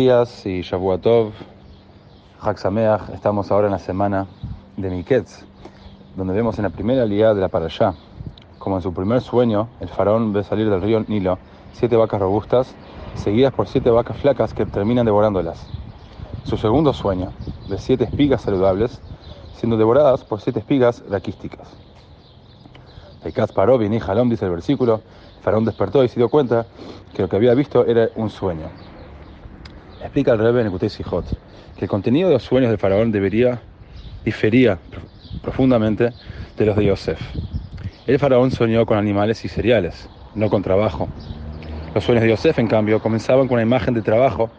días y Shavuatov, Sameach, estamos ahora en la semana de Miketz, donde vemos en la primera liga de la Parashá, como en su primer sueño, el faraón ve salir del río Nilo siete vacas robustas, seguidas por siete vacas flacas que terminan devorándolas. Su segundo sueño, ve siete espigas saludables, siendo devoradas por siete espigas raquísticas. Pekaz paró, y Jalom, dice el versículo, el faraón despertó y se dio cuenta que lo que había visto era un sueño. Explica el Rebbe en Sijot que el contenido de los sueños del faraón debería difería profundamente de los de Yosef. El faraón soñó con animales y cereales, no con trabajo. Los sueños de Yosef, en cambio, comenzaban con una imagen de trabajo,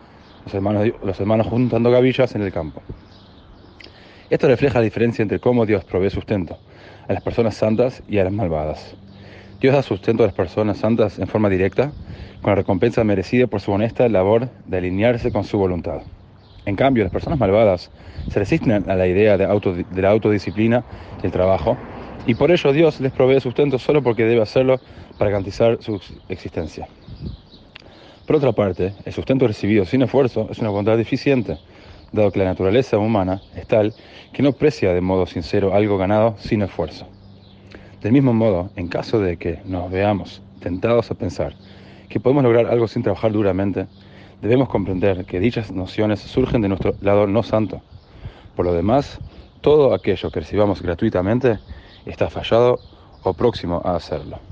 los hermanos, los hermanos juntando gavillas en el campo. Esto refleja la diferencia entre cómo Dios provee sustento a las personas santas y a las malvadas. Dios da sustento a las personas santas en forma directa, con la recompensa merecida por su honesta labor de alinearse con su voluntad. En cambio, las personas malvadas se resisten a la idea de, la autodisciplina y el trabajo, y por ello Dios les provee sustento solo porque debe hacerlo para garantizar su existencia. Por otra parte, el sustento recibido sin esfuerzo es una bondad deficiente, dado que la naturaleza humana es tal que no precia de modo sincero algo ganado sin esfuerzo. Del mismo modo, en caso de que nos veamos tentados a pensar que podemos lograr algo sin trabajar duramente, debemos comprender que dichas nociones surgen de nuestro lado no santo. Por lo demás, todo aquello que recibamos gratuitamente está fallado o próximo a hacerlo.